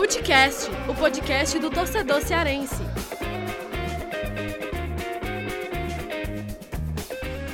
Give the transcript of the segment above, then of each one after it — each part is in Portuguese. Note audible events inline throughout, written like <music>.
Futecast, o podcast do torcedor cearense.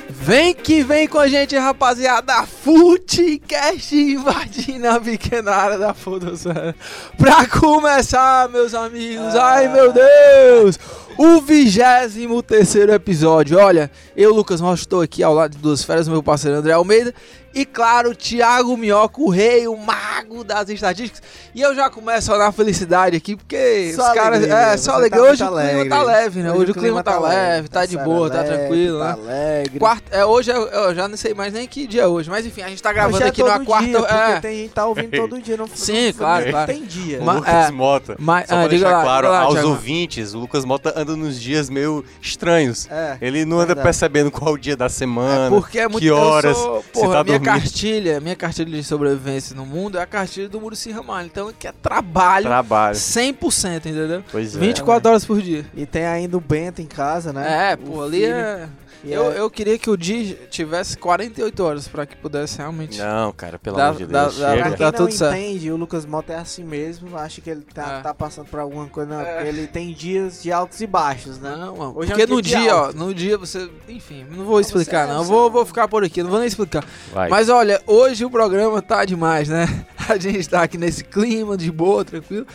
Vem que vem com a gente, rapaziada. Futecast invadindo a pequena área da Fotosfera. Pra começar, meus amigos. Ai, meu Deus. O 23 terceiro episódio. Olha, eu, Lucas Rocha, estou aqui ao lado de duas férias, meu parceiro André Almeida. E claro, Thiago Minhoca, o rei, o mago das estatísticas. E eu já começo na felicidade aqui, porque Só os caras. alegria, É, você só tá alegria. muito Hoje o clima alegre. tá leve, né? Hoje, o clima tá leve, tá de boa, tá tranquilo, tá né? alegre. Quarta, é, hoje eu, eu já não sei mais nem que dia é hoje, mas enfim, a gente tá gravando Hoje é aqui numa todo quarta. dia, porque é, tem gente que tá ouvindo todo dia. Não, <laughs> Sim, não- claro, não claro. Tem dia. Lucas é, Mota. mas- Só ah, pra deixar lá, claro lá, aos Thiago. ouvintes, o Lucas Mota anda nos dias meio estranhos. É, Ele não anda verdade. percebendo qual o dia da semana, Porque é muito que horas, eu sou, se porra, tá minha dormindo. cartilha, minha cartilha de sobrevivência no mundo é a cartilha do Muricy Ramalho. Então que é trabalho trabalho. 100%, entendeu? Pois é. 24 horas por dia. E tem ainda o Bento em casa, né? É, pô, ali filho. é. E Eu, é- eu queria que o dia tivesse 48 horas pra que pudesse realmente. Não, cara, pelo Dá- amor de dá- Deus. dá- chega. Pra quem não tudo certo. entende, o Lucas Mota é assim mesmo. Acha que ele tá, É. tá passando por alguma coisa. Não, É. ele tem dias de altos e baixos, né? Não, mano. Hoje é um porque dia no dia, ó, no dia você. Enfim, não vou explicar, não. Eu você- vou, vou ficar por aqui, não vou nem explicar. Vai. Mas olha, hoje o programa tá demais, né? <laughs> A gente tá aqui nesse clima de boa, tranquilo.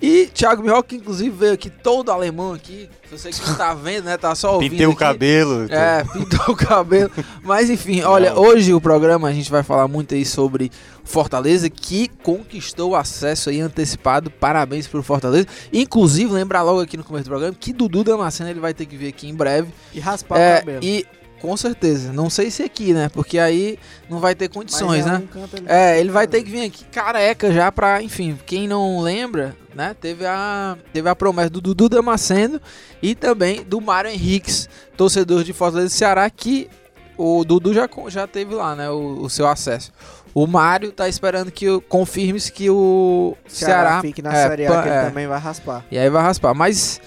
E Thiago Minhoca, inclusive, veio aqui todo alemão aqui. Você que não tá vendo, né? Tá só ouvindo. Pintei o aqui. cabelo. É, <laughs> pintou o cabelo. Mas enfim, olha, Não. hoje o programa a gente vai falar muito aí sobre Fortaleza, que conquistou o acesso aí antecipado. Parabéns pro Fortaleza. Inclusive, lembrar logo aqui no começo do programa que Dudu Damasceno ele vai ter que vir aqui em breve. E raspar É, o cabelo. e com certeza, não sei se aqui, né? Porque aí não vai ter condições, é né? ali- É, ele vai ter que vir aqui careca já pra, enfim, quem não lembra, né? Teve a, teve a promessa do Dudu Damasceno e também do Mário Henriques, torcedor de Fortaleza e Ceará, que o Dudu já, já teve lá, né? O, o seu acesso. O Mário tá esperando que confirme-se que o Ceará, Ceará, fique na é, Série A, que ele é. também vai raspar. e aí vai raspar. Mas,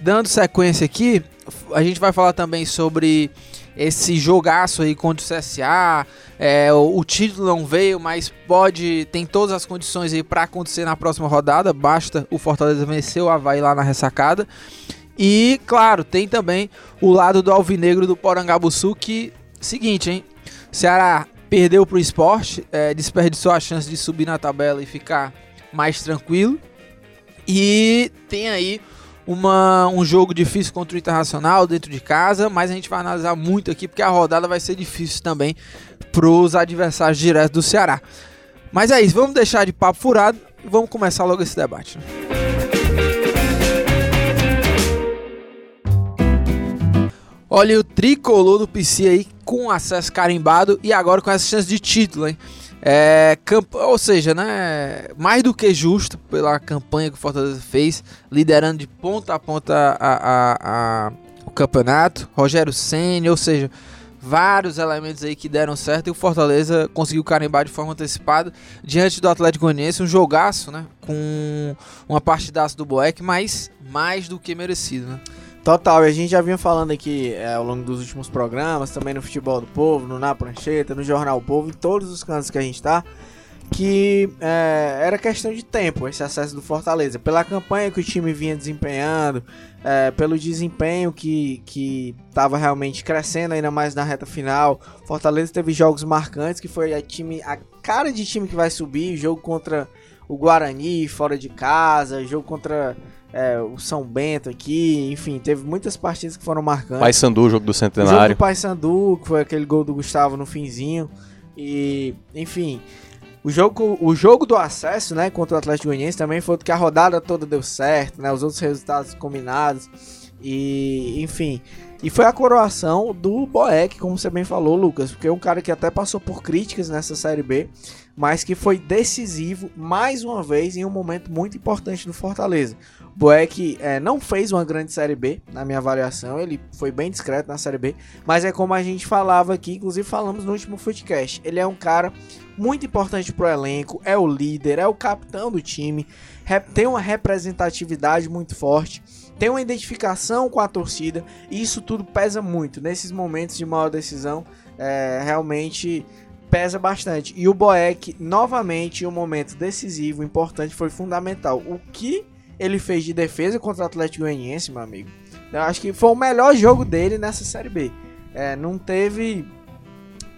dando sequência aqui, a gente vai falar também sobre esse jogaço aí contra o CSA. É, o, o título não veio, mas pode. Tem todas as condições aí para acontecer na próxima rodada. Basta o Fortaleza vencer o Havaí lá na ressacada. E, claro, tem também o lado do Alvinegro do Porangabuçu, que. Seguinte, hein? Ceará perdeu pro esporte, é, desperdiçou a chance de subir na tabela e ficar mais tranquilo. E tem aí uma, um jogo difícil contra o Internacional dentro de casa, mas a gente vai analisar muito aqui porque a rodada vai ser difícil também pros adversários diretos do Ceará. Mas é isso, vamos deixar de papo furado e vamos começar logo esse debate. Olha o tricolor do PC aí com acesso carimbado e agora com essa chance de título, hein? É, ou seja, né, mais do que justo pela campanha que o Fortaleza fez, liderando de ponta a ponta a, a- a- o campeonato. Rogério Senna, ou seja, vários elementos aí que deram certo e o Fortaleza conseguiu carimbar de forma antecipada diante do Atlético Goianiense, um jogaço, né, com uma partidaça do Boeck, mas mais do que merecido, né? Total, e a gente já vinha falando aqui é, ao longo dos últimos programas, também no Futebol do Povo, no Na Prancheta, no Jornal Povo, em todos os cantos que a gente tá, que é, era questão de tempo esse acesso do Fortaleza. Pela campanha que o time vinha desempenhando, é, pelo desempenho que, que tava realmente crescendo ainda mais na reta final. Fortaleza teve jogos marcantes, que foi a, time, a cara de time que vai subir, jogo contra o Guarani fora de casa, jogo contra é, o São Bento aqui, enfim, teve muitas partidas que foram marcantes. Pai Sandu, jogo do O jogo do Centenário. Paysandu, que foi aquele gol do Gustavo no finzinho. E, enfim, o jogo, o jogo do acesso, né, contra o Atlético Goianiense também foi que a rodada toda deu certo, né, os outros resultados combinados. E, enfim, e foi a coroação do Boeck, como você bem falou, Lucas, porque é um cara que até passou por críticas nessa Série B, mas que foi decisivo mais uma vez em um momento muito importante do Fortaleza. Boeck é, não fez uma grande Série B, na minha avaliação, ele foi bem discreto na Série B, mas é como a gente falava aqui, inclusive falamos no último Footcast, ele é um cara muito importante pro elenco, é o líder, é o capitão do time, tem uma representatividade muito forte, tem uma identificação com a torcida, e isso tudo pesa muito. Nesses momentos de maior decisão, é, realmente pesa bastante. E o Boeck, novamente, em um momento decisivo, importante, foi fundamental. O que ele fez de defesa contra o Atlético Goianiense, meu amigo, eu acho que foi o melhor jogo dele nessa Série B. É, não teve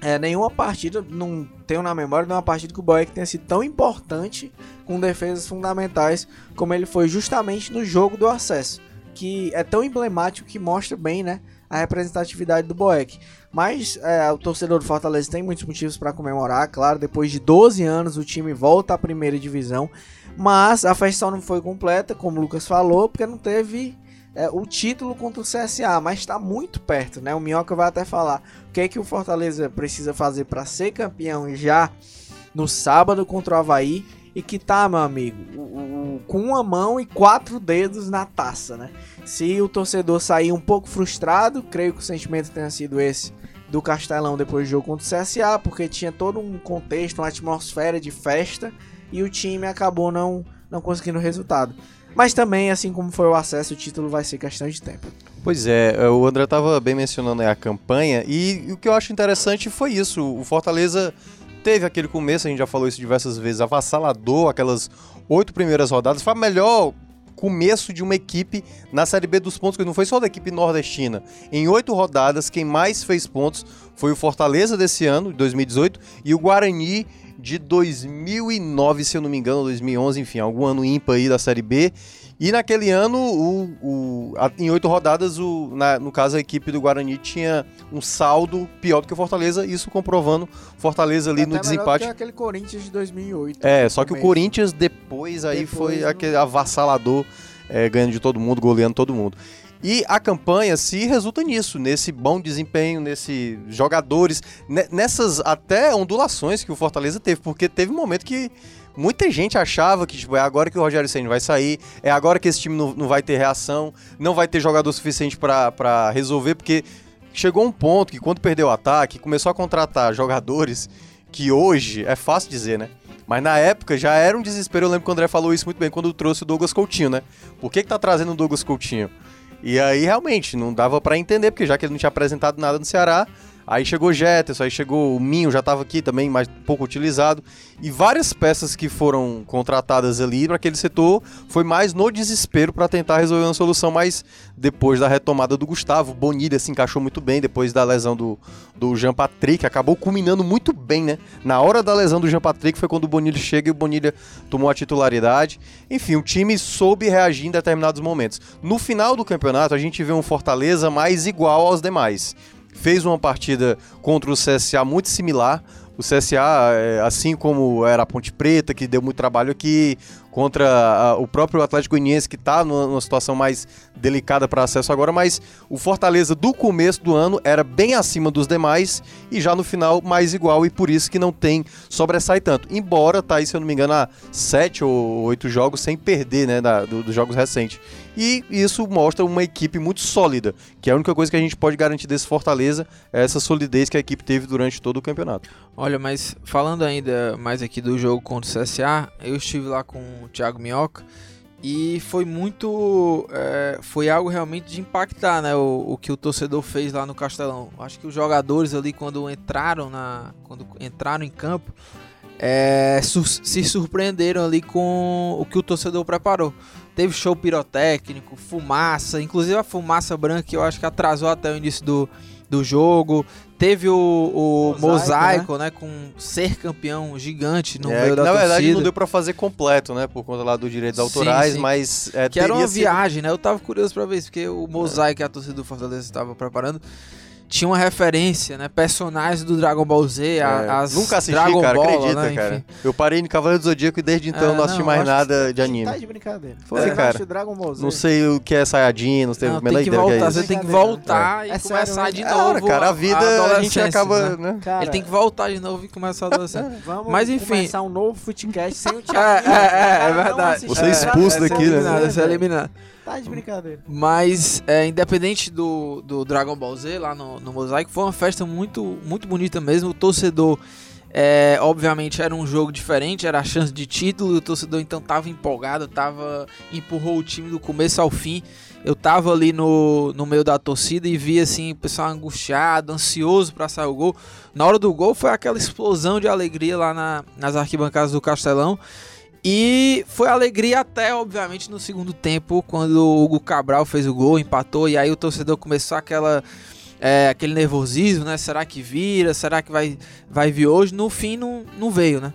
é, nenhuma partida, não tenho na memória de uma partida que o Boeck tenha sido tão importante com defesas fundamentais como ele foi justamente no jogo do acesso, que é tão emblemático que mostra bem, né, a representatividade do Boeck. Mas é, o torcedor do Fortaleza tem muitos motivos para comemorar, claro, depois de 12 anos o time volta à primeira divisão, mas a festa não foi completa, como o Lucas falou, porque não teve é, o título contra o CSA, mas está muito perto, né? O Minhoca vai até falar o que é que o Fortaleza precisa fazer para ser campeão já no sábado contra o Havaí e que tá, meu amigo, com uma mão e quatro dedos na taça, né? Se o torcedor sair um pouco frustrado, creio que o sentimento tenha sido esse do Castelão depois do jogo contra o CSA, porque tinha todo um contexto, uma atmosfera de festa e o time acabou não, não conseguindo resultado. Mas também, assim como foi o acesso, o título vai ser questão de tempo. Pois é, o André estava bem mencionando a campanha e, e o que eu acho interessante foi isso. O Fortaleza teve aquele começo, a gente já falou isso diversas vezes, avassalador, aquelas oito primeiras rodadas. Foi a melhor começo de uma equipe na Série B dos pontos, que não foi só da equipe nordestina. Em oito rodadas, quem mais fez pontos foi o Fortaleza desse ano, 2018, e o Guarani de 2009, se eu não me engano, 2011, enfim, algum ano ímpar aí da Série B. E naquele ano, o, o a, em oito rodadas, o, na, no caso a equipe do Guarani tinha um saldo pior do que o Fortaleza, isso comprovando Fortaleza ali Até no desempate. Que aquele Corinthians de 2008. É, só que o Corinthians depois aí Depois foi não- aquele avassalador, é, ganhando de todo mundo, goleando todo mundo. E a campanha se resulta nisso, nesse bom desempenho, nesse jogadores, ne- nessas até ondulações que o Fortaleza teve, porque teve um momento que muita gente achava que tipo, é agora que o Rogério Senna vai sair, é agora que esse time não, não vai ter reação, não vai ter jogador suficiente pra resolver, porque chegou um ponto que quando perdeu o ataque, começou a contratar jogadores que hoje é fácil dizer, né? Mas na época já era um desespero. Eu lembro que o André falou isso muito bem quando trouxe o Douglas Coutinho, né? Por que, que tá trazendo o Douglas Coutinho? E aí realmente não dava pra entender, porque já que ele não tinha apresentado nada no Ceará, aí chegou o Jetterson, aí chegou o Minho, já tava aqui também, mas pouco utilizado. E várias peças que foram contratadas ali para aquele setor foi mais no desespero para tentar resolver uma solução, mas depois da retomada do Gustavo, Bonilha se encaixou muito bem depois da lesão do, do Jean Patrick, acabou culminando muito bem, né? Na hora da lesão do Jean Patrick foi quando o Bonilha chega e o Bonilha tomou a titularidade. Enfim, o time soube reagir em determinados momentos. No final do campeonato, a gente vê um Fortaleza mais igual aos demais. Fez uma partida contra o CSA muito similar. O CSA, é, assim como era a Ponte Preta, que deu muito trabalho aqui, contra a- o próprio Atlético Goianiense, que está numa, numa situação mais delicada para acesso agora, mas o Fortaleza do começo do ano era bem acima dos demais e já no final mais igual, e por isso que não tem sobressai tanto. Embora tá aí, se eu não me engano, há sete ou oito jogos sem perder, né, da- do- dos jogos recentes. E isso mostra uma equipe muito sólida, que é a única coisa que a gente pode garantir desse Fortaleza, é essa solidez que a equipe teve durante todo o campeonato. Olha, mas falando ainda mais aqui do jogo contra o CSA, eu estive lá com o Thiago Minhoca e foi muito. é, foi algo realmente de impactar, né? O, o que o torcedor fez lá no Castelão. Acho que os jogadores ali, quando entraram, na, quando entraram em campo, é, su- se surpreenderam ali com o que o torcedor preparou. Teve show pirotécnico, fumaça, inclusive a fumaça branca que eu acho que atrasou até o início do, do jogo. Teve o, o Mosaico, mosaico, né? Com ser campeão gigante no É, meio da na verdade torcida. não deu pra fazer completo, né, por conta lá dos direitos autorais, sim. mas é, Que era uma sido- viagem, né? Eu tava curioso pra ver isso, porque o mosaico que a torcida do Fortaleza estava preparando tinha uma referência, né? Personagens do Dragon Ball Z, É, a- as Nunca assisti, Dragon cara, Ball, acredita, né? cara. Enfim. Eu parei no Cavaleiro do Zodíaco e desde então É, não assisti não, mais nada de Tá anime. de brincadeira. Foi, Você cara. acha o Dragon Ball Z? Não sei o que é Saiyajin, não tenho Não, a tem que que é voltar, isso. você tem que Brincadeira, voltar e É sério começar mesmo? de É, novo. cara, a vida a, gente adolescência, acaba, né? né? Cara, Ele tem que voltar de novo e começar a adolescência. Vamos Mas, enfim. começar um novo Footcast sem o É, <laughs> Thiago. é, é, é Não verdade. Você é expulso É, daqui, né? eliminado, é eliminado. Tá de brincadeira. Mas, é, independente do, do Dragon Ball Z lá no, no Mosaico, foi uma festa muito, muito bonita mesmo. O torcedor É, obviamente era um jogo diferente, era a chance de título, o torcedor então tava empolgado, tava empurrou o time do começo ao fim. Eu tava ali no, no meio da torcida e vi assim o pessoal angustiado, ansioso para sair o gol. Na hora do gol foi aquela explosão de alegria lá na, nas arquibancadas do Castelão. E foi alegria até, obviamente, no segundo tempo, quando o Hugo Cabral fez o gol, empatou, e aí o torcedor começou aquela é, aquele nervosismo, né? Será que vira? Será que vai, vai vir hoje? No fim, não, não veio, né?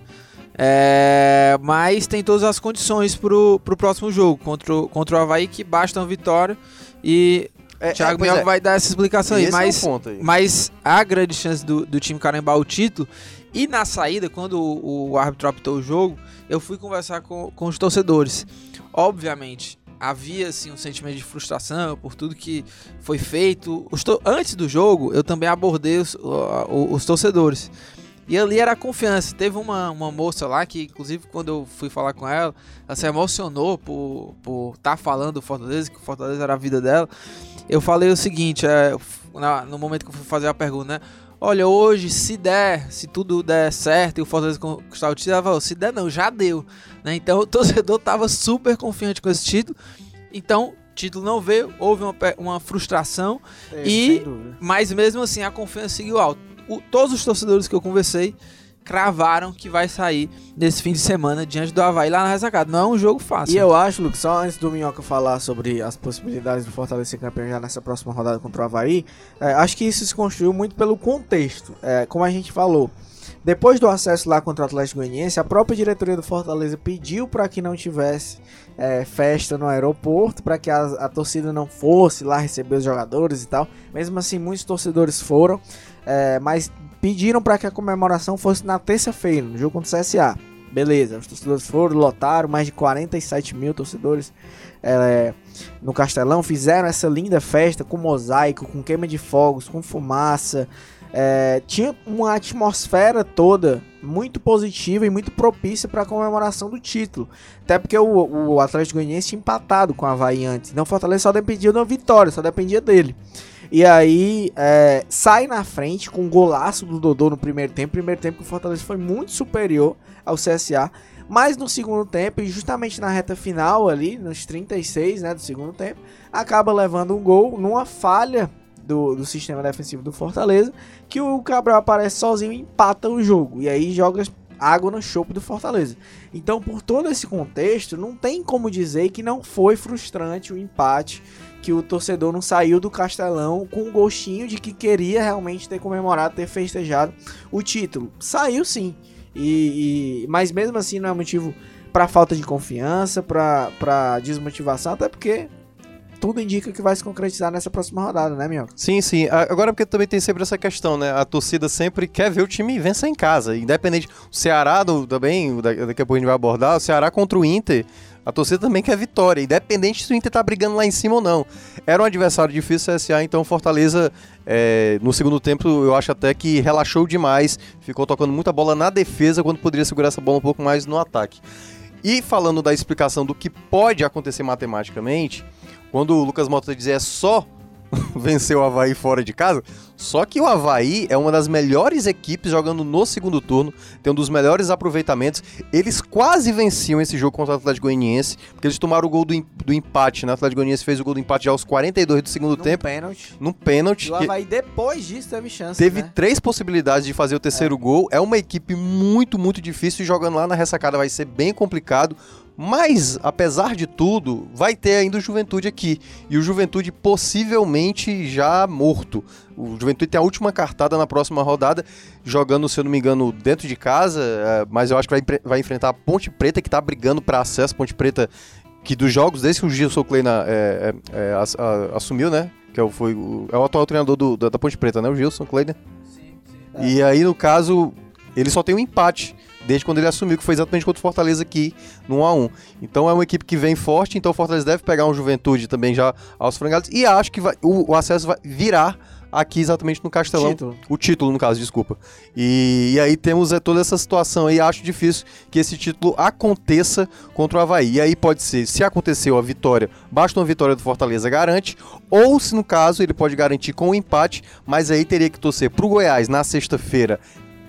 É, mas tem todas as condições pro, pro próximo jogo contra o, contra o Havaí, que basta uma vitória. E É, Thiago é, Minhoca é. vai dar essa explicação aí. É Mas, aí. mas há grande chance do, do time carimbar o título. E na saída, quando o, o árbitro apitou o jogo, eu fui conversar com, com os torcedores. Obviamente, havia assim, um sentimento de frustração por tudo que foi feito. Antes do jogo, eu também abordei os, os torcedores. E ali era a confiança. Teve uma, uma moça lá que, inclusive, quando eu fui falar com ela, ela se emocionou por estar falando do Fortaleza, que o Fortaleza era a vida dela. Eu falei o seguinte, é, no momento que eu fui fazer a pergunta, né? Olha, hoje, se der, se tudo der certo e o Fortaleza conquistar o título, ela falou, se der não, já deu. né? Então <laughs> o torcedor tava super confiante com esse título. Então, o título não veio, houve uma, uma frustração, É, E- mas mesmo assim a confiança seguiu alta. O- todos os torcedores que eu conversei cravaram que vai sair nesse fim de semana diante do Havaí lá na ressacada. Não é um jogo fácil. E eu acho, Lucas, só antes do Minhoca falar sobre as possibilidades do Fortaleza ser campeão já nessa próxima rodada contra o Havaí, é, acho que isso se construiu muito pelo contexto. É, como a gente falou, depois do acesso lá contra o Atlético Goianiense, a própria diretoria do Fortaleza pediu para que não tivesse é, festa no aeroporto, para que a, a torcida não fosse lá receber os jogadores e tal. Mesmo assim, muitos torcedores foram, é, mas pediram para que a comemoração fosse na terça-feira, no jogo contra o CSA. Beleza, os torcedores foram, lotaram, mais de 47 mil torcedores é, no Castelão, fizeram essa linda festa com mosaico, com queima de fogos, com fumaça. é, tinha uma atmosfera toda muito positiva e muito propícia para a comemoração do título. Até porque o, o Atlético Goianiense tinha empatado com o Havaí antes. Então o Fortaleza só dependia da vitória, só dependia dele. E aí é, sai na frente com um golaço do Dodô no primeiro tempo. Primeiro tempo que o Fortaleza foi muito superior ao CSA. Mas no segundo tempo, e justamente na reta final ali, nos 36 né, do segundo tempo, acaba levando um gol numa falha do, do sistema defensivo do Fortaleza, que o Cabral aparece sozinho e empata o jogo. E aí joga água no chope do Fortaleza. Então, por todo esse contexto, não tem como dizer que não foi frustrante o empate, que o torcedor não saiu do Castelão com um gostinho de que queria realmente ter comemorado, ter festejado o título. Saiu sim. E, e- mas mesmo assim não é motivo para falta de confiança, para desmotivação, até porque tudo indica que vai se concretizar nessa próxima rodada, né, Minhoca? Sim, sim. Agora porque também tem sempre essa questão, né? A torcida sempre quer ver o time vencer em casa. Independente. O Ceará do- também, da- daqui a pouco a gente vai abordar, o Ceará contra o Inter. A torcida também quer vitória, independente se o Inter tá brigando lá em cima ou não. Era um adversário difícil, CSA, então Fortaleza, é, no segundo tempo, eu acho até que relaxou demais, ficou tocando muita bola na defesa, quando poderia segurar essa bola um pouco mais no ataque. E falando da explicação do que pode acontecer matematicamente, quando o Lucas Mota dizia é só <laughs> vencer o Havaí fora de casa, só que o Havaí é uma das melhores equipes jogando no segundo turno, tem um dos melhores aproveitamentos. Eles quase venciam esse jogo contra o Atlético Goianiense, porque eles tomaram o gol do, do empate, né? O Atlético Goianiense fez o gol do empate já aos 42 do segundo Num tempo, pênalti. num pênalti. E o Havaí depois disso teve chance, Teve né? três possibilidades de fazer o terceiro gol. É uma equipe muito, muito difícil. e Jogando lá na ressacada vai ser bem complicado. Mas, apesar de tudo, vai ter ainda o Juventude aqui. E o Juventude possivelmente já morto. O Juventude tem a última cartada na próxima rodada, jogando, se eu não me engano, dentro de casa. é, mas eu acho que vai, vai enfrentar a Ponte Preta, que tá brigando para acesso. Ponte Preta, que dos jogos, desde que o Gilson Kleina é, é, é, ass- assumiu, né? Que é o, foi, o- é o atual treinador do- da, da Ponte Preta, né? O Gilson Kleina. E aí, no caso, ele só tem um empate desde quando ele assumiu, que foi exatamente contra o Fortaleza aqui no 1x1. Então é uma equipe que vem forte, então o Fortaleza deve pegar um Juventude também já aos frangalhos. E acho que vai- o, o acesso vai virar aqui exatamente no Castelão. Título. O título, no caso, desculpa. E, e aí temos é, toda essa situação aí. Acho difícil que esse título aconteça contra o Havaí. E aí pode ser, se aconteceu a vitória, basta uma vitória do Fortaleza garante, ou se no caso ele pode garantir com o empate, mas aí teria que torcer pro Goiás na sexta-feira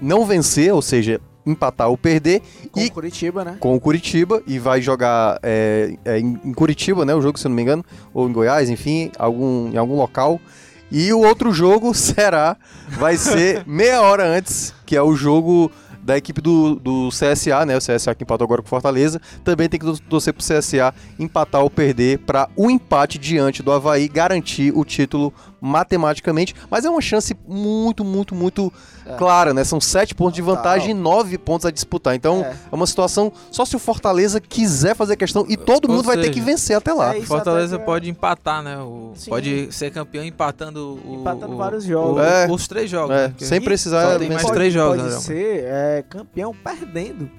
não vencer, ou seja, empatar ou perder, Com e o Curitiba, né? com o Curitiba e vai jogar é, é, em, Curitiba, né? O jogo, se eu não me engano, ou em Goiás, enfim, algum, em algum local. E o outro jogo <laughs> será, vai ser meia hora antes, que é o jogo da equipe do, do CSA, né? O CSA que empatou agora com Fortaleza. Também tem que torcer pro CSA empatar ou perder para o empate diante do Havaí garantir o título matematicamente. Mas é uma chance muito, muito, muito É. clara, né? São sete pontos de vantagem e nove pontos a disputar. Então É. é uma situação só se o Fortaleza quiser fazer questão e todo Ou mundo vai ter seja, que vencer até lá. É isso Fortaleza até pode empatar, né? O- pode ser campeão empatando, o, Empatando o- vários o- jogos. É. os três jogos. É, né? Sem precisar só tem mais pode, três jogos, Pode né, ser é, campeão perdendo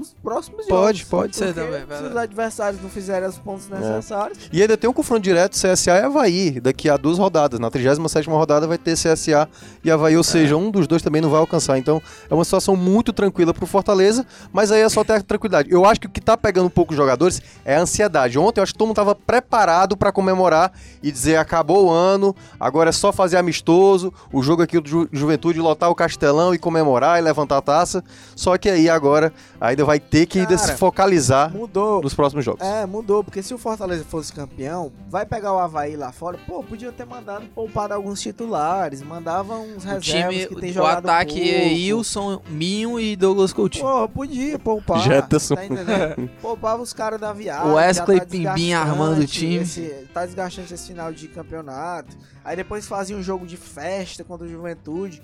os próximos Pode, jogos. pode ser Porque também, Se os adversários não fizerem os pontos necessários, E ainda tem um confronto direto CSA e Havaí, daqui a duas rodadas. Na 37ª rodada vai ter CSA e Havaí, ou seja, um dos dois também não vai alcançar. Então é uma situação muito tranquila pro Fortaleza, mas aí é só ter a tranquilidade. Eu acho que o que tá pegando um pouco os jogadores é a ansiedade. Ontem eu acho que todo mundo tava preparado para comemorar e dizer acabou o ano, agora é só fazer amistoso, o jogo aqui do Ju Juventude lotar o Castelão e comemorar e levantar a taça. Só que aí agora ainda vai ter que Cara, se focalizar mudou. nos próximos jogos. É, mudou, porque se o Fortaleza fosse campeão, vai pegar o Havaí lá fora, pô, podia ter mandado poupar alguns titulares, mandava uns O reservas time, que tem o jogado ataque pouco. é Wilson, Minho e Douglas Coutinho. Pô, podia poupar. Jetson. Tá entendendo? <laughs> Poupava os caras da viagem. O Wesley já tá Pimbim desgastante armando o time. esse- tá desgastante esse final de campeonato. Aí depois fazia um jogo de festa contra o Juventude.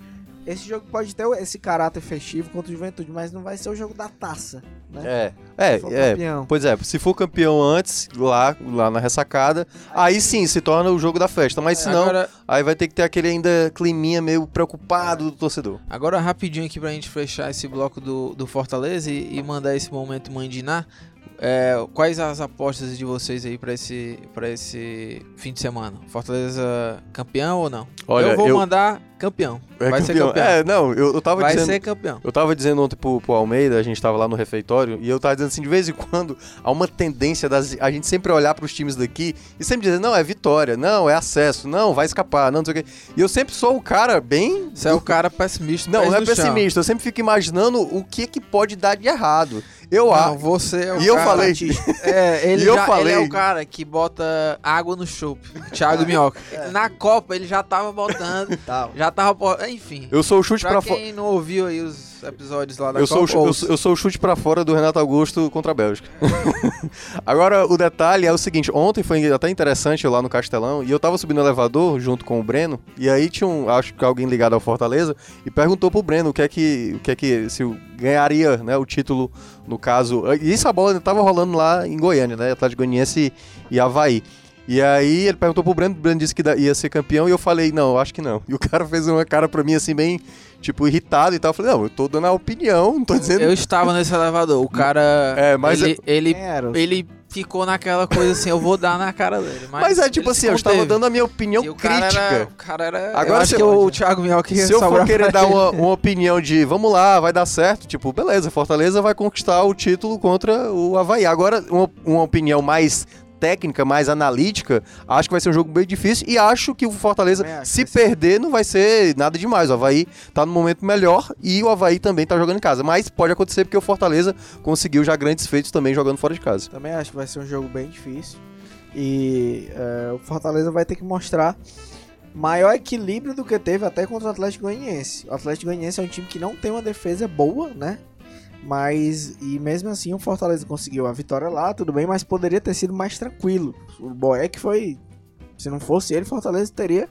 Esse jogo pode ter esse caráter festivo contra o Juventude, mas não vai ser o jogo da taça, né? É, é, Se for é. campeão. Pois é, se for campeão antes, lá, lá na ressacada, aí sim se torna o jogo da festa. Mas se não, Agora, aí vai ter que ter aquele ainda climinha meio preocupado do torcedor. agora rapidinho aqui pra gente fechar esse bloco do, do Fortaleza e, e mandar esse momento mandinar. É, quais as apostas de vocês aí pra esse, pra esse fim de semana? Fortaleza campeão ou não? Olha, eu vou eu- mandar campeão. É Vai ser campeão. É, não, eu, eu tava Vai dizendo. ser campeão. Eu tava dizendo ontem pro, pro Almeida, a gente tava lá no refeitório, e eu tava dizendo assim, de vez em quando, há uma tendência das, a gente sempre olhar pros times daqui e sempre dizer, não, é vitória, não, é acesso, não, vai escapar, não, não sei o quê. E eu sempre sou o cara bem Você é o cara pessimista. Não, não é no chão. pessimista. Eu sempre fico imaginando o que que pode dar de errado. Eu Não, acho. você é o E eu cara- falei. <laughs> É, ele, E eu já, ele falei. é o cara que bota água no chopp. Thiago Minhoca. <laughs> Na Copa ele já tava botando, <laughs> Tal. já tava. Enfim. Eu sou o chute Pra pra fora. quem não ouviu aí os episódios lá da Eu sou, o Copa, eu, eu sou o chute pra fora do Renato Augusto contra a Bélgica. <laughs> Agora, o detalhe é o seguinte: ontem foi até interessante eu lá no Castelão e eu tava subindo o elevador junto com o Breno. E aí tinha um, acho que alguém ligado ao Fortaleza e perguntou pro Breno o que é que, o que, é que se ganharia né, o título, no caso. E isso a bola ainda tava rolando lá em Goiânia, né? Atlético Goianiense e, e Havaí. E aí ele perguntou pro Breno, o Breno disse que ia ser campeão e eu falei, não, eu acho que não. E o cara <laughs> fez uma cara pra mim assim, bem, tipo, irritado e tal. Eu falei, não, eu tô dando a opinião, não tô dizendo. Eu <laughs> estava nesse elevador. O cara. É, mas ele, ele, Quem era? ele ficou naquela coisa assim, eu vou dar na cara dele. Mas, Mas, é tipo ele assim, eu estava dando a minha opinião E o cara crítica. Era, o cara era. Agora eu acho se que eu- o Thiago Minhoca Se eu for querer <laughs> dar ele. uma, uma opinião de vamos lá, vai dar certo, tipo, beleza, Fortaleza vai conquistar o título contra o Havaí. Agora, uma, uma opinião mais técnica, mais analítica, acho que vai ser um jogo bem difícil e acho que o Fortaleza, acho se vai ser. perder, não vai ser nada demais. O Havaí tá no momento melhor e o Havaí também tá jogando em casa. Mas pode acontecer porque o Fortaleza conseguiu já grandes feitos também jogando fora de casa. Também acho que vai ser um jogo bem difícil. E é, o Fortaleza vai ter que mostrar maior equilíbrio do que teve até contra o Atlético Goianiense. O Atlético Goianiense é um time que não tem uma defesa boa, né? Mas, e mesmo assim, o Fortaleza conseguiu a vitória lá, tudo bem, mas poderia ter sido mais tranquilo. O Boeck foi. Se não fosse ele, Fortaleza teria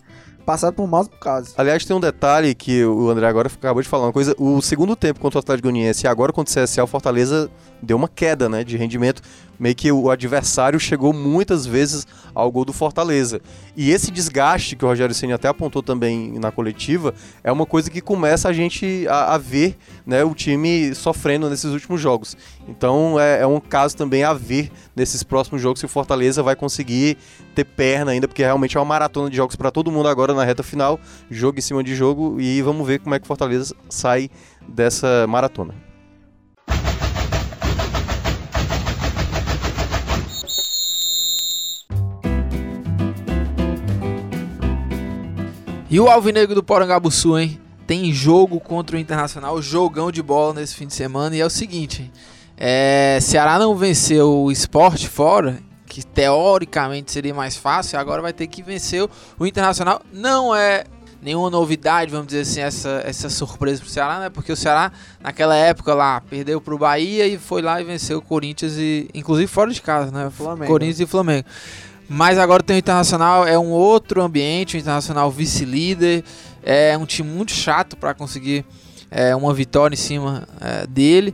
passado por maus bocados. Aliás, tem um detalhe que o André agora acabou de falar uma coisa. O segundo tempo contra o Atlético Goianiense e agora contra o CSA, o Fortaleza deu uma queda, né, de rendimento. Meio que o adversário chegou muitas vezes ao gol do Fortaleza. E esse desgaste que o Rogério Ceni até apontou também na coletiva é uma coisa que começa a gente a, a ver, né, o time sofrendo nesses últimos jogos. Então é, é um caso também a ver nesses próximos jogos se o Fortaleza vai conseguir ter perna ainda, porque realmente é uma maratona de jogos para todo mundo agora na reta final, jogo em cima de jogo, e vamos ver como é que o Fortaleza sai dessa maratona. E o Alvinegro do Porangabuçu, hein? tem jogo contra o Internacional, jogão de bola nesse fim de semana. E é o seguinte: é, Ceará não venceu o esporte fora, que teoricamente seria mais fácil, agora vai ter que vencer o Internacional. Não é nenhuma novidade, vamos dizer assim, essa, essa surpresa pro Ceará, né? Porque o Ceará, naquela época lá, perdeu pro Bahia e foi lá e venceu o Corinthians, e inclusive fora de casa, né? Flamengo. Corinthians e Flamengo. Mas agora tem o Internacional, é um outro ambiente, o Internacional vice-líder, é um time muito chato para conseguir é, uma vitória em cima é, dele.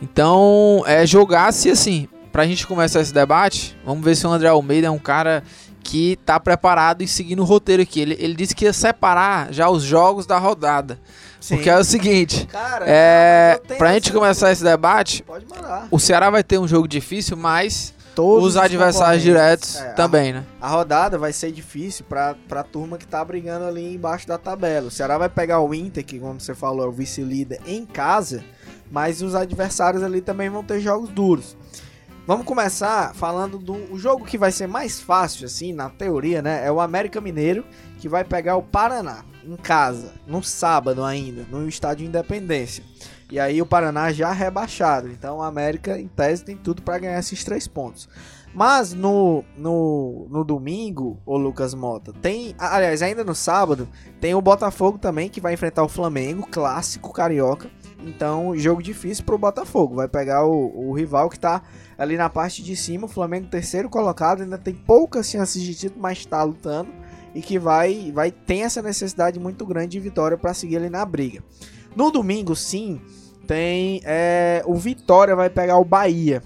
Então, é jogar-se assim, pra gente começar esse debate, vamos ver se o André Almeida é um cara que tá preparado e seguindo o roteiro aqui. Ele, ele disse que ia separar já os jogos da rodada. Sim. Porque é o seguinte, Cara, é, pra gente começar esse debate, o Ceará vai ter um jogo difícil, mas Todos os adversários diretos É, também, né? A rodada vai ser difícil pra, pra turma que tá brigando ali embaixo da tabela. O Ceará vai pegar o Inter, que como você falou é o vice-líder, em casa, mas os adversários ali também vão ter jogos duros. Vamos começar falando do jogo que vai ser mais fácil, assim, na teoria, né? É o América Mineiro, que vai pegar o Paraná, em casa, no sábado ainda, no estádio Independência. E aí o Paraná já rebaixado. Então o América, em tese, tem tudo pra ganhar esses três pontos. Mas no, no, no domingo, o Lucas Mota, tem. Aliás, ainda no sábado, tem o Botafogo também, que vai enfrentar o Flamengo, clássico carioca. Então, jogo difícil pro Botafogo. Vai pegar o, o rival que tá ali na parte de cima. O Flamengo, terceiro colocado, ainda tem poucas chances de título, mas tá lutando. E que vai, vai tem essa necessidade muito grande de vitória para seguir ali na briga. No domingo, sim, tem. é, o Vitória vai pegar o Bahia.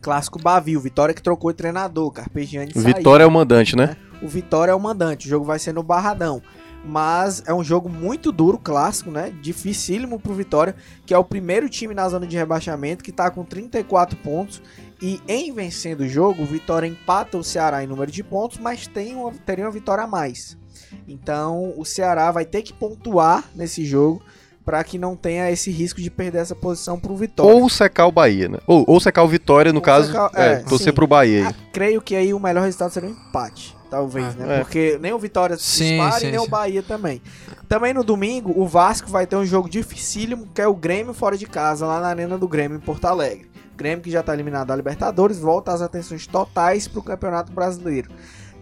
Clássico Bavio, Vitória que trocou de treinador, Carpegiani saiu. Vitória é o mandante, né? O Vitória é o mandante, o jogo vai ser no Barradão. Mas é um jogo muito duro, clássico, né? Dificílimo pro Vitória, que é o primeiro time na zona de rebaixamento, que tá com 34 pontos. E em vencendo o jogo, o Vitória empata o Ceará em número de pontos, mas tem uma, teria uma vitória a mais. Então o Ceará vai ter que pontuar nesse jogo para que não tenha esse risco de perder essa posição pro Vitória. Ou secar o Bahia, né? Ou, ou secar o Vitória, no Ou caso, secar- é, é, torcer sim. pro Bahia. Ah, creio que aí o melhor resultado seria um empate, talvez, Ah, né? é. Porque nem o Vitória se Sim, dispara sim, e nem o sim. Bahia também. Também no domingo, o Vasco vai ter um jogo dificílimo, que é o Grêmio fora de casa, lá na Arena do Grêmio, em Porto Alegre. Grêmio que já está eliminado da Libertadores, volta às atenções totais para o Campeonato Brasileiro.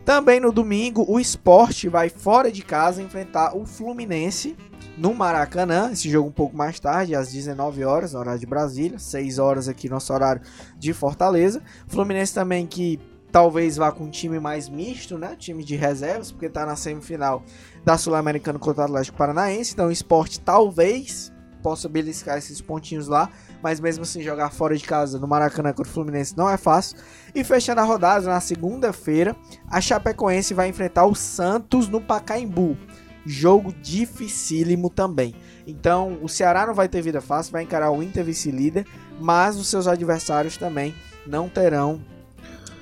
Também no domingo, o Sport vai fora de casa enfrentar o Fluminense no Maracanã. Esse jogo um pouco mais tarde, às 19 horas, horário de Brasília, 6 horas aqui nosso horário de Fortaleza. Fluminense também que talvez vá com um time mais misto, né? Time de reservas, porque tá na semifinal da Sul-Americana contra o Atlético Paranaense. Então o esporte talvez possa beliscar esses pontinhos lá, mas mesmo assim jogar fora de casa no Maracanã contra o Fluminense não é fácil. E fechando a rodada, na segunda-feira, a Chapecoense vai enfrentar o Santos no Pacaembu. Jogo dificílimo também. Então, o Ceará não vai ter vida fácil, vai encarar o Inter vice-líder, mas os seus adversários também não terão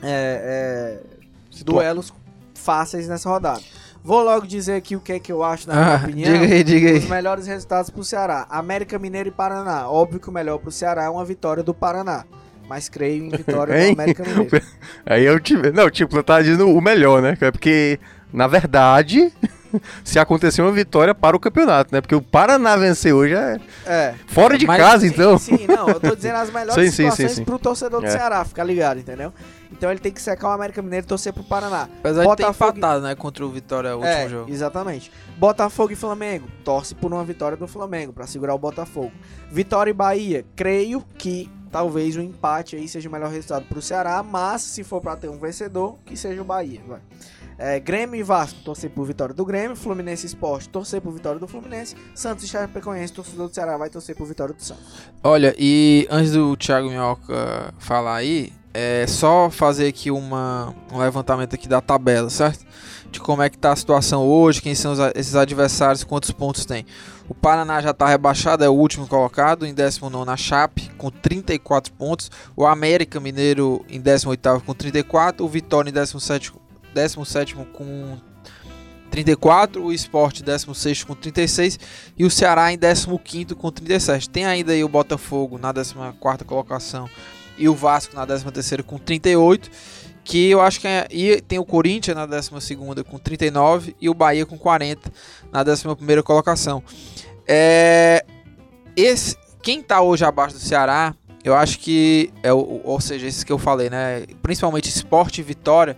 é, é, duelos fáceis nessa rodada. Vou logo dizer aqui o que é que eu acho, na minha Ah, opinião. diga aí, diga aí. Os melhores resultados pro Ceará. América Mineiro e Paraná. Óbvio que o melhor pro Ceará é uma vitória do Paraná. Mas creio em vitória do? <laughs> América Mineiro. <laughs> Aí eu tive. Não, tipo, você tá dizendo o melhor, né? É porque, na verdade, <laughs> se acontecer uma vitória para o campeonato, né? Porque o Paraná vencer hoje é É. fora de Mas- casa, Sim, então. Sim, não, eu tô dizendo as melhores Sim, sim, situações sim, sim. pro torcedor do É. Ceará, fica ligado, entendeu? Então ele tem que secar o América Mineiro e torcer pro Paraná. Apesar de ter Botafogo- empatado, né, contra o Vitória o último é, jogo. exatamente. Botafogo e Flamengo, torce por uma vitória do Flamengo pra segurar o Botafogo. Vitória e Bahia, creio que talvez o empate aí seja o melhor resultado pro Ceará, mas se for pra ter um vencedor, que seja o Bahia, vai. É, Grêmio e Vasco, torcer por vitória do Grêmio. Fluminense e Esporte, torcer por vitória do Fluminense. Santos e Chapecoense, torcedor do Ceará, vai torcer por vitória do Santos. Olha, e antes do Thiago Minhoca falar aí, é só fazer aqui uma, um levantamento aqui da tabela, certo? De como é que tá a situação hoje, quem são os a- esses adversários, quantos pontos tem. O Paraná já tá rebaixado, é o último colocado, em 19 na Chape, com 34 pontos. O América Mineiro em 18 com 34. O Vitória em 17, 17 com 34. O Sport 16 com 36. E o Ceará em 15 com 37. Tem ainda aí o Botafogo na 14 colocação e o Vasco na 13 com 38. Que eu acho que é. E tem o Corinthians na 12 com 39 e o Bahia com 40 na 11 colocação. É, esse, quem tá hoje abaixo do Ceará, eu acho que é o, ou seja, esses que eu falei, né? Principalmente Esporte Vitória,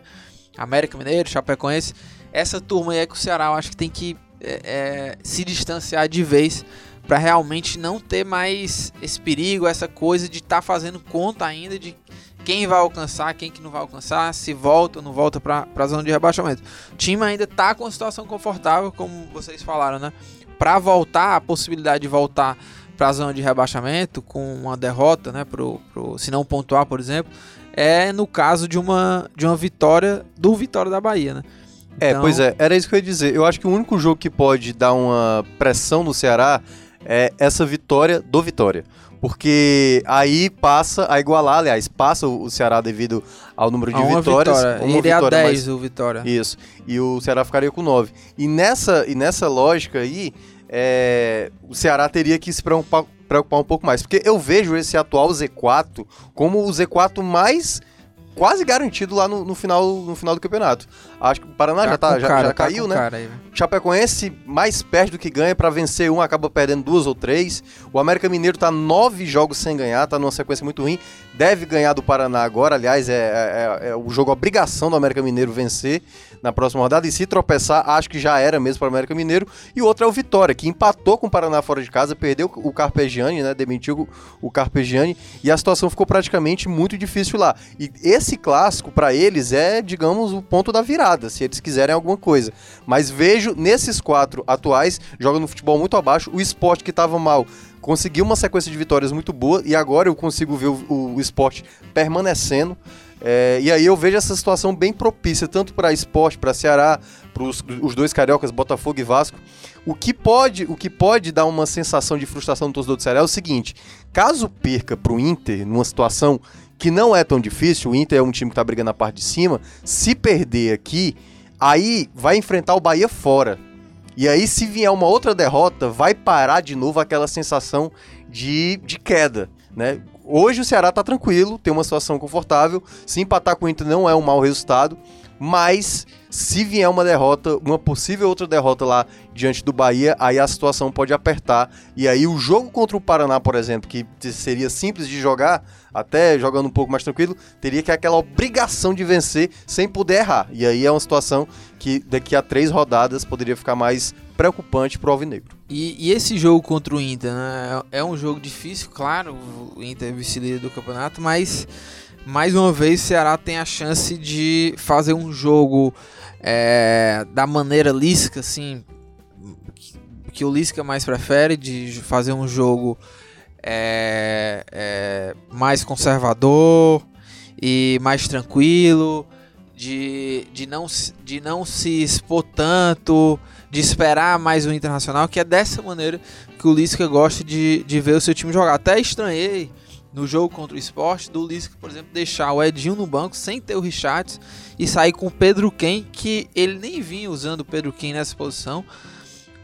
América Mineiro, Chapecoense, essa turma aí é que o Ceará eu acho que tem que é, é, se distanciar de vez para realmente não ter mais esse perigo, essa coisa de estar tá fazendo conta ainda de quem vai alcançar, quem que não vai alcançar, se volta ou não volta para a zona de rebaixamento. O time ainda está com uma situação confortável, como vocês falaram, né? Para voltar, a possibilidade de voltar para a zona de rebaixamento com uma derrota, né? Pro, pro, se não pontuar, por exemplo, é no caso de uma, de uma vitória do Vitória da Bahia, né? É, então... pois é, era isso que eu ia dizer. Eu acho que o único jogo que pode dar uma pressão no Ceará é essa vitória do Vitória. Porque aí passa a igualar, aliás, passa o Ceará devido ao número de vitórias. Vitória. Uma Iria vitória, a 10 mas... o Vitória. Isso. E o Ceará ficaria com 9. E nessa, e nessa lógica aí, é, o Ceará teria que se preocupar, preocupar um pouco mais. Porque eu vejo esse atual Z4 como o Z4 mais quase garantido lá no, no, final, no final do campeonato. Acho que o Paraná tá já, tá, já, cara, já tá caiu, né? Aí, Chapecoense mais perto do que ganha para vencer um, acaba perdendo duas ou três. O América Mineiro tá nove jogos sem ganhar, tá numa sequência muito ruim. Deve ganhar do Paraná agora, aliás, é, é, é, é o jogo obrigação do América Mineiro vencer na próxima rodada. E se tropeçar, acho que já era mesmo para o América Mineiro. E o outro é o Vitória, que empatou com o Paraná fora de casa, perdeu o Carpegiani, né? Demitiu o Carpegiani. E a situação ficou praticamente muito difícil lá. E esse clássico, para eles, é, digamos, o ponto da virada, se eles quiserem alguma coisa. Mas vejo nesses quatro atuais, jogando no futebol muito abaixo, o esporte que estava mal conseguiu uma sequência de vitórias muito boa e agora eu consigo ver o, o esporte permanecendo. É, e aí eu vejo essa situação bem propícia, tanto para esporte, para Ceará, para os dois cariocas, Botafogo e Vasco. O que pode, o que pode dar uma sensação de frustração no torcedor do Ceará é o seguinte: caso perca para o Inter, numa situação que não é tão difícil, o Inter é um time que está brigando na parte de cima, se perder aqui, aí vai enfrentar o Bahia fora. E aí, se vier uma outra derrota, vai parar de novo aquela sensação de, de queda. Né? Hoje o Ceará tá tranquilo, tem uma situação confortável. Se empatar com o Inter não é um mau resultado, mas se vier uma derrota, uma possível outra derrota lá diante do Bahia, aí a situação pode apertar. E aí o jogo contra o Paraná, por exemplo, que seria simples de jogar, até jogando um pouco mais tranquilo, teria que aquela obrigação de vencer sem poder errar. E aí é uma situação que daqui a três rodadas poderia ficar mais preocupante para o Alvinegro. E, e, esse jogo contra o Inter, né? É um jogo difícil, claro, o Inter é vice-líder do campeonato, mas mais uma vez o Ceará tem a chance de fazer um jogo é, da maneira Lisca, assim, que o Lisca mais prefere, de fazer um jogo é, é, mais conservador e mais tranquilo, de, de, não, de não se expor tanto, de esperar mais o Internacional, que é dessa maneira que o Lisca gosta de, de ver o seu time jogar. Até estranhei no jogo contra o esporte do Lisca, por exemplo, deixar o Edinho no banco sem ter o Richards e sair com o Pedro Ken, que ele nem vinha usando o Pedro Ken nessa posição.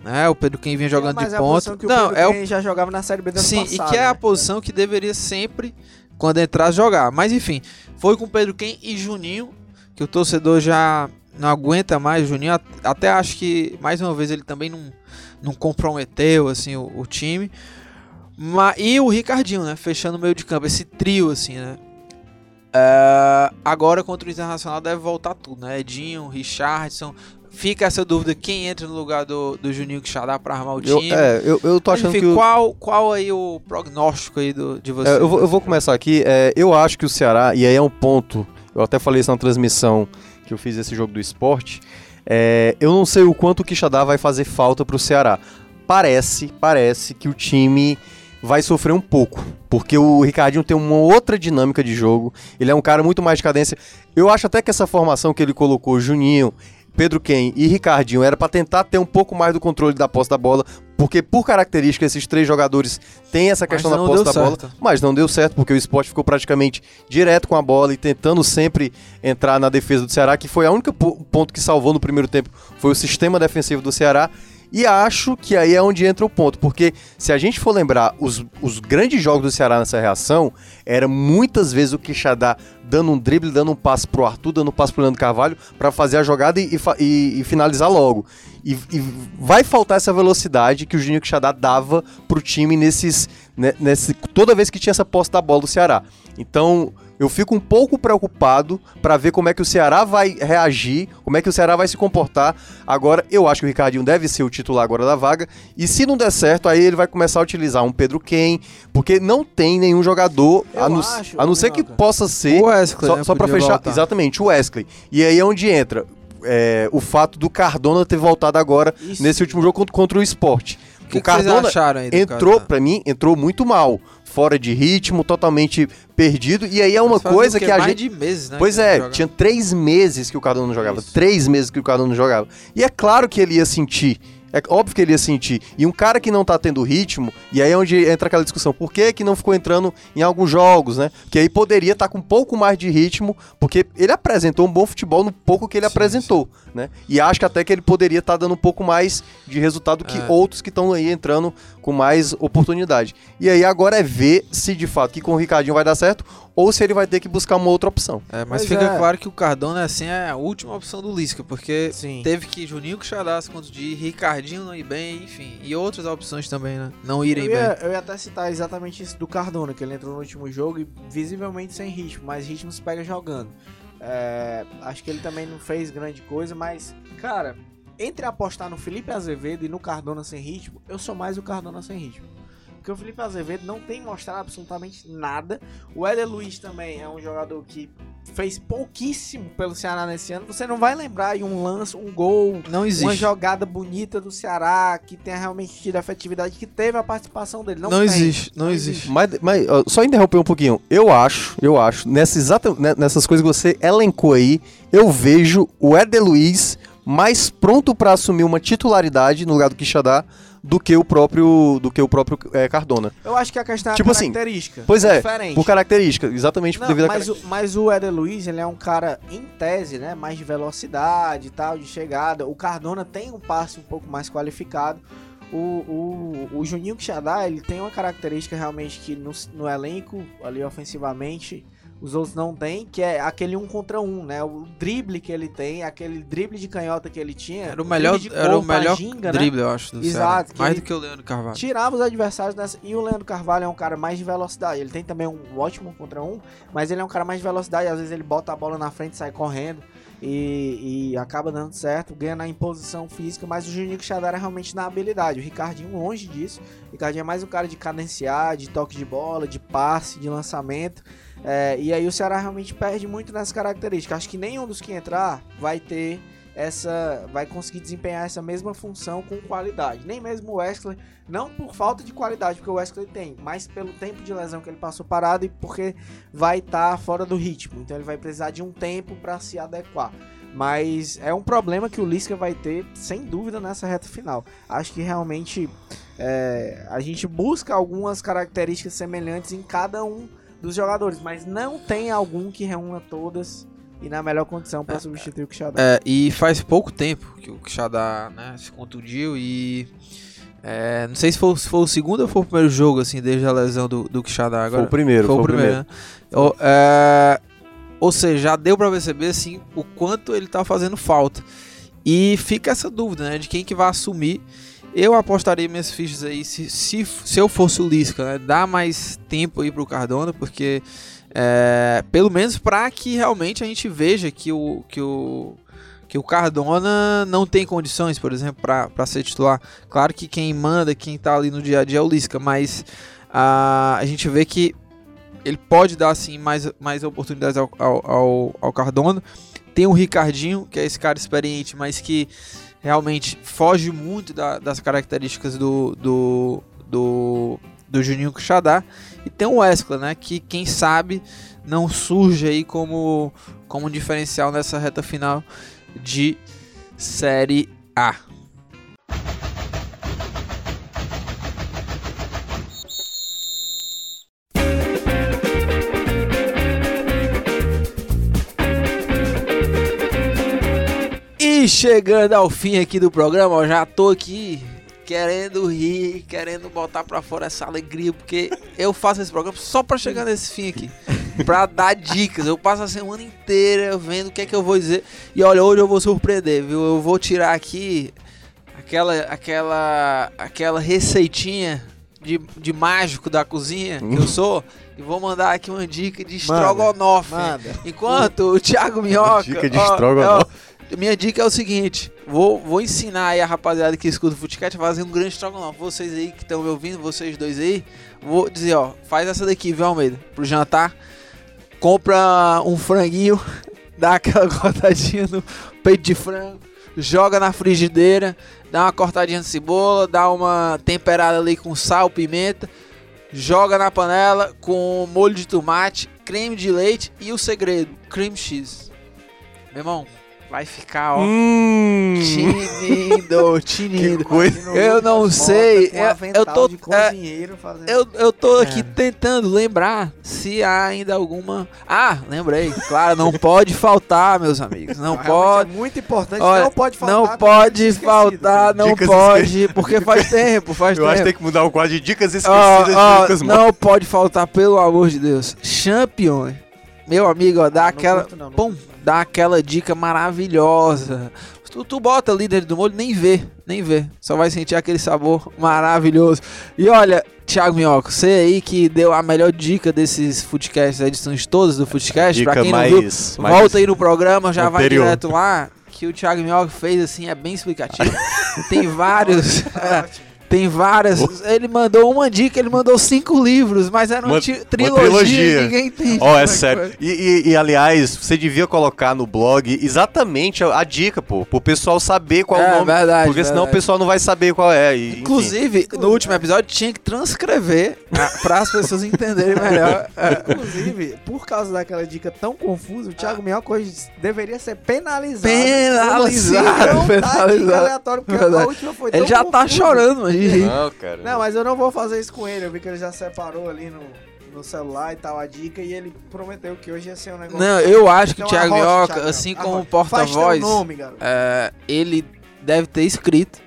Né? O Pedro Ken vinha jogando é, de ponta. Não, é o já jogava na Série B da Sim, passado, e que é né? a posição que deveria sempre quando entrar jogar. Mas enfim, foi com o Pedro Ken e Juninho, que o torcedor já não aguenta mais Juninho. Até acho que mais uma vez ele também não, não comprometeu assim o, o time. Mas, e o Ricardinho, né? Fechando o meio de campo, esse trio, assim, né? Uh, agora contra o Internacional deve voltar tudo, né? Edinho, Richardson. Fica essa dúvida quem entra no lugar do, do Juninho Quixadá para armar o time. Eu, é, eu, eu tô achando Enfim, que. O... Qual, qual aí o prognóstico aí do, de você? É, eu, vou, eu vou começar aqui. É, eu acho que o Ceará, e aí é um ponto. Eu até falei isso na transmissão que eu fiz esse jogo do esporte. É, eu não sei o quanto o Quixadá vai fazer falta pro Ceará. Parece, parece que o time vai sofrer um pouco, porque o Ricardinho tem uma outra dinâmica de jogo, ele é um cara muito mais de cadência. Eu acho até que essa formação que ele colocou, Juninho, Pedro Ken e Ricardinho, era para tentar ter um pouco mais do controle da posse da bola, porque por característica esses três jogadores têm essa questão da posse da certo. bola, mas não deu certo, porque o esporte ficou praticamente direto com a bola e tentando sempre entrar na defesa do Ceará, que foi a única ponto que salvou no primeiro tempo, foi o sistema defensivo do Ceará. E acho que aí é onde entra o ponto, porque se a gente for lembrar, os, os grandes jogos do Ceará nessa reação, era muitas vezes o Quixadá dando um drible, dando um passe pro Arthur, dando um passe pro Leandro Carvalho, para fazer a jogada e, e, e, finalizar logo. E, e vai faltar essa velocidade que o Juninho Quixadá dava pro time nesses, né, nesse, toda vez que tinha essa posse da bola do Ceará. Então, eu fico um pouco preocupado para ver como é que o Ceará vai reagir, como é que o Ceará vai se comportar. Agora, eu acho que o Ricardinho deve ser o titular agora da vaga. E se não der certo, aí ele vai começar a utilizar um Pedro Ken, porque não tem nenhum jogador, Eu a não, acho, a não ser que possa ser. O Wesley, só né, só para fechar, voltar. exatamente, o Wesley. E aí é onde entra é, o fato do Cardona ter voltado agora Isso. nesse último jogo contra, contra o Esporte. O que, o Cardona entrou, pra mim, entrou muito mal. Fora de ritmo, totalmente perdido. E aí é uma coisa que a Mais gente. de meses, né? Pois é, tinha três meses que o Cardona não jogava. Isso. Três meses que o Cardona não jogava. E é claro que ele ia sentir. É óbvio que ele ia sentir. E um cara que não tá tendo ritmo, e aí é onde entra aquela discussão, por que que não ficou entrando em alguns jogos, né? Que aí poderia estar com um pouco mais de ritmo, porque ele apresentou um bom futebol no pouco que ele Sim, apresentou, né? E acho que até que ele poderia estar dando um pouco mais de resultado que É. outros que estão aí entrando com mais oportunidade. E aí agora é ver se de fato que com o Ricardinho vai dar certo, ou se ele vai ter que buscar uma outra opção. É, mas Pois fica é. claro que o Cardona assim, é a última opção do Lisca, porque Sim. teve que Juninho Quixadá se contundir, Ricardinho não ir bem, enfim. E outras opções também, né? Não irem Eu bem. ia, eu ia até citar exatamente isso do Cardona, que ele entrou no último jogo e visivelmente sem ritmo, mas ritmo se pega jogando. É, acho que ele também não fez grande coisa, mas, cara, entre apostar no Felipe Azevedo e no Cardona sem ritmo, eu sou mais o Cardona sem ritmo. Porque o Felipe Azevedo não tem mostrado absolutamente nada. O Éder Luiz também é um jogador que fez pouquíssimo pelo Ceará nesse ano. Você não vai lembrar de um lance, um gol, Não uma existe. jogada bonita do Ceará que tenha realmente tido efetividade, que teve a participação dele. Não, Não, tem. existe, não, existe. Mas, mas ó, só interromper um pouquinho. Eu acho, eu acho, nessa exata, né, nessas coisas que você elencou aí, eu vejo o Éder Luiz mais pronto pra assumir uma titularidade no lugar do Quixadá do que o próprio do que o próprio é, Cardona. Eu acho que a questão é a Tipo assim, característica. Pois é, diferente. por característica, exatamente Não, devido a mas, o, mas o Éder Luiz, ele é um cara, em tese, né? Mais de velocidade e tal, de chegada. O Cardona tem um passe um pouco mais qualificado. O, o, o Juninho Quixadá, ele tem uma característica realmente que no, no elenco, ali ofensivamente, os outros não têm, que é aquele um contra um, né? O drible que ele tem, aquele drible de canhota que ele tinha. Era o melhor, era o melhor ginga, né? drible, eu acho, do Exato, Mais do que o Leandro Carvalho. tirava os adversários nessa. E o Leandro Carvalho é um cara mais de velocidade. Ele tem também um ótimo contra um, mas ele é um cara mais de velocidade. Às vezes ele bota a bola na frente e sai correndo. E, e acaba dando certo, ganha na imposição física, mas o Juninho Quixadá é realmente na habilidade. O Ricardinho longe disso. O Ricardinho é mais um cara de cadenciar, de toque de bola, de passe, de lançamento. É, e aí o Ceará realmente perde muito nessas características. Acho que nenhum dos que entrar vai ter essa. vai conseguir desempenhar essa mesma função com qualidade. Nem mesmo o Wesley, não por falta de qualidade, porque o Wesley tem, mas pelo tempo de lesão que ele passou parado e porque vai estar fora do ritmo. Então ele vai precisar de um tempo para se adequar. Mas é um problema que o Lisca vai ter, sem dúvida, nessa reta final. Acho que realmente é, a gente busca algumas características semelhantes em cada um dos jogadores, mas não tem algum que reúna todas e na melhor condição para substituir o Quixadá. É, e faz pouco tempo que o Quixadá né, se contundiu e. é, não sei se foi, se foi o segundo ou foi o primeiro jogo, assim, desde a lesão do, do Quixadá. Agora, Foi o primeiro, Foi o primeiro, né? Ou, é, ou seja, já deu pra perceber assim o quanto ele tá fazendo falta. E fica essa dúvida, né, de quem que vai assumir. Eu apostaria minhas fichas aí se, se, se eu fosse o Lisca, né, dar mais tempo aí pro Cardona, porque é, pelo menos para que realmente a gente veja que o que o que o Cardona não tem condições, por exemplo, para ser titular. Claro que quem manda, quem tá ali no dia a dia é o Lisca, mas ah, a gente vê que ele pode dar assim mais, mais oportunidades ao, ao, ao, ao Cardona. Tem o Ricardinho, que é esse cara experiente, mas que realmente foge muito da- das características do, do, do, do Juninho Quixadá. E tem o Wesley, né? Que quem sabe não surge aí como, como um diferencial nessa reta final de Série A. E chegando ao fim aqui do programa, eu já tô aqui querendo rir, querendo botar pra fora essa alegria, porque eu faço esse programa só pra chegar nesse fim aqui. Pra dar dicas. Eu passo a semana inteira vendo o que é que eu vou dizer. E olha, hoje eu vou surpreender, viu? Eu vou tirar aqui aquela, aquela, aquela receitinha de, de mágico da cozinha que eu sou, e vou mandar aqui uma dica de estrogonofe. Manda. Enquanto o Thiago Minhoca. dica de ó, estrogonofe. ó, minha dica é o seguinte: vou, vou ensinar aí a rapaziada que escuta o Footcast a fazer um grande estrogonofe. Vocês aí que estão me ouvindo, vocês dois aí, vou dizer, ó, faz essa daqui, viu, Almeida? Pro jantar. Compra um franguinho, <laughs> dá aquela cortadinha no peito de frango, joga na frigideira, dá uma cortadinha de cebola, dá uma temperada ali com sal, pimenta, joga na panela com molho de tomate, creme de leite e o segredo, cream cheese. Meu irmão, vai ficar, ó, Hum, tinindo, <laughs> tinindo. que coisa. Eu não sei, eu- avental eu tô- de é, fazendo. Eu, eu tô aqui É. tentando lembrar se há ainda alguma. Ah, lembrei. Claro, não pode faltar, meus amigos. Não Realmente pode. É muito importante. Olha, não pode faltar. Não como pode faltar, não Dicas pode, porque faz tempo, faz <laughs> Eu acho que tempo. tem que mudar o quadro de dicas esquecidas de Lucas Mota. não pode faltar, pelo amor de Deus. Champion. Meu amigo, ó, dá Não aquela. curto não, não Pum, não. Dá aquela dica maravilhosa. Tu, tu bota líder do molho, nem vê, nem vê. Só vai sentir aquele sabor maravilhoso. E olha, Thiago Minhoca, você aí que deu a melhor dica desses foodcasts, edições todas do foodcast, Dica pra quem não mais, viu, mais volta aí no programa, já vai anterior. direto lá. Que o Thiago Minhoca fez assim, é bem explicativo. <laughs> Tem vários. Tá. Tem várias. Ele mandou uma dica, ele mandou cinco livros, mas era uma, Uma- trilogia, trilogia. ninguém entende. Ó, como é que sério. E, e- e, aliás, você devia colocar no blog exatamente a, a dica, pô, pro pessoal saber qual É, o nome. verdade, porque senão verdade. o pessoal não vai saber qual é. e, enfim. Inclusive, no último episódio tinha que transcrever para as pessoas entenderem melhor. É. <laughs> Inclusive, por causa daquela dica tão confusa, o Thiago Minhoca hoje deveria ser penalizado. Penalizado, dica penalizado. aleatória, porque Verdade. a última foi Ele tão já tá chorando, mas de. Não, cara. Não, mas eu não vou fazer isso com ele. Eu vi que ele já separou ali no, no celular e tal a dica e ele prometeu que hoje ia ser um negócio. Não, eu acho que o Então, Thiago arrocha, Minhoca, Thiago assim Minhoca, como. Faz porta-voz, é, ele deve ter escrito,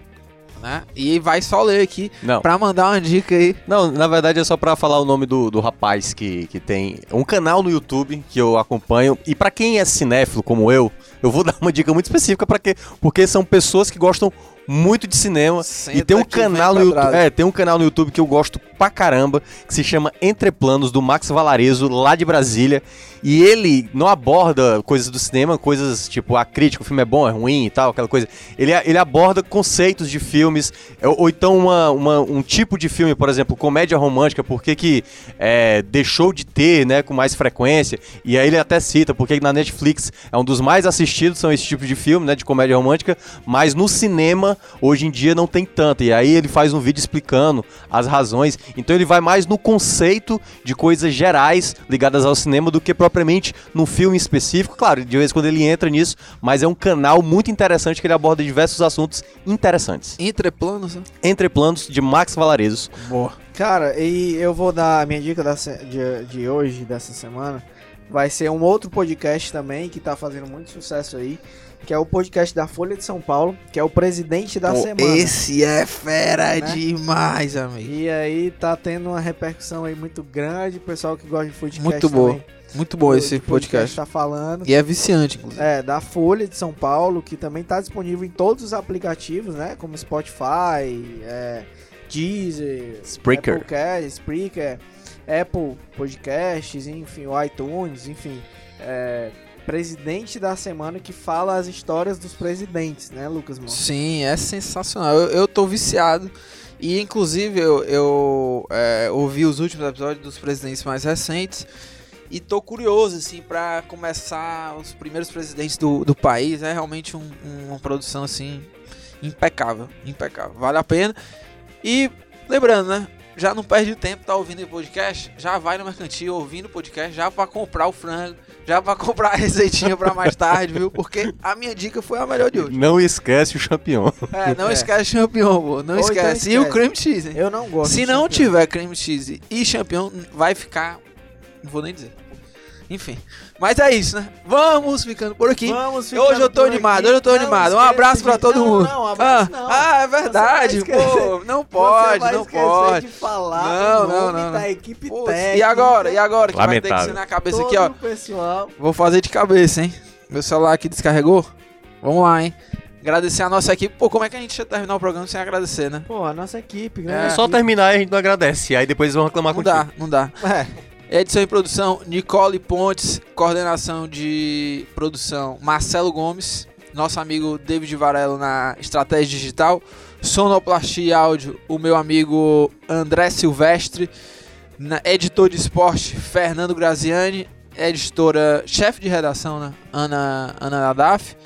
né? E vai só ler aqui Não. pra mandar uma dica aí. Não, na verdade é só pra falar o nome do, do rapaz que, que tem um canal no YouTube que eu acompanho. E pra quem é cinéfilo como eu, eu vou <laughs> dar uma dica muito específica para que porque são pessoas que gostam muito de cinema. Senta e tem um canal no YouTube, é, tem um canal no YouTube que eu gosto pra caramba, que se chama Entre Planos do Max Valarezo, lá de Brasília, e ele não aborda coisas do cinema, coisas tipo a crítica, o filme é bom, é ruim e tal, aquela coisa. Ele, ele aborda conceitos de filmes, é, ou, ou então uma, uma- um tipo de filme, por exemplo, comédia romântica, por que que é, deixou de ter, né, com mais frequência, e aí ele até cita porque na Netflix é um dos mais assistidos, são esse tipo de filme, né, de comédia romântica, mas no cinema, hoje em dia, não tem tanto, e aí ele faz um vídeo explicando as razões, então ele vai mais no conceito de coisas gerais ligadas ao cinema do que propriamente no filme específico, claro, de vez em quando ele entra nisso, mas é um canal muito interessante que ele aborda diversos assuntos interessantes. Entreplanos, né? Entre Planos, de Max Valarezo. Boa. Cara, e eu vou dar a minha dica da de, de hoje, dessa semana. Vai ser um outro podcast também que tá fazendo muito sucesso aí. Que é o podcast da Folha de São Paulo, que é o presidente da Pô, semana. Esse é fera Né? demais, amigo. E aí tá tendo uma repercussão aí muito grande. Pessoal que gosta de podcast Muito boa. também, Muito bom esse podcast. tá falando. E é viciante, inclusive. É, da Folha de São Paulo, que também tá disponível em todos os aplicativos, né? Como Spotify, é, Deezer, Spreaker. Applecast, Spreaker, Apple Podcasts, enfim, o iTunes, enfim. É, presidente da semana que fala as histórias dos presidentes, né, Lucas Mons? Sim, é sensacional. Eu, eu tô viciado. E inclusive eu, eu é, ouvi os últimos episódios dos presidentes mais recentes. E tô curioso, assim, pra começar os primeiros presidentes do, do país. É realmente um- uma produção, assim, impecável. Impecável. Vale a pena. E lembrando, né? Já não perde tempo, tá ouvindo o podcast? Já vai no mercantil ouvindo o podcast, já pra comprar o frango, já pra comprar a receitinha pra mais tarde, viu? Porque a minha dica foi a melhor de hoje. Não esquece o champion. É, não É. esquece champignon, pô. Não Ou então esquece. E o esquece. cream cheese, hein? Eu não gosto. Se não champignon. tiver cream cheese e champignon, vai ficar. Não vou nem dizer. Enfim. Mas é isso, né? Vamos ficando por aqui. Vamos Hoje eu tô ficando por animado, aqui. hoje eu tô Não animado. Um abraço pra todo não, mundo. Não, um abraço ah, não. ah, é verdade, pô. Não Você pode, vai não esquecer pode. de falar Não, o não, nome não, da não. equipe Putz, técnica. e agora? E agora? Que vai ter que Lamentável. ser na cabeça todo aqui, ó. pessoal. Vou fazer de cabeça, hein? Meu celular aqui descarregou. Vamos lá, hein? Agradecer a nossa equipe. Pô, como é que a gente ia terminar o programa sem agradecer, né? Pô, a nossa equipe, É, né? É só terminar e a gente não agradece. Aí depois vão reclamar Não contigo. dá, não dá. É, Edição e produção, Nicole Pontes. Coordenação de produção, Marcelo Gomes. Nosso amigo David Varelo na Estratégia Digital. Sonoplastia e áudio, o meu amigo André Silvestre. Na, editor de esporte, Fernando Graziani. Editora, chefe de redação, né? Ana, Ana Nadaf.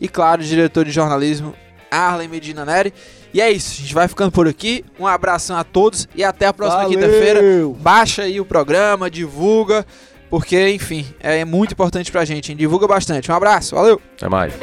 E claro, diretor de jornalismo, Arlen Medina Neri. E é isso, a gente vai ficando por aqui. Um abração a todos e até a próxima valeu! quinta-feira. Baixa aí o programa, divulga, porque, enfim, é muito importante pra gente, hein? Divulga bastante. Um abraço, valeu! Até mais.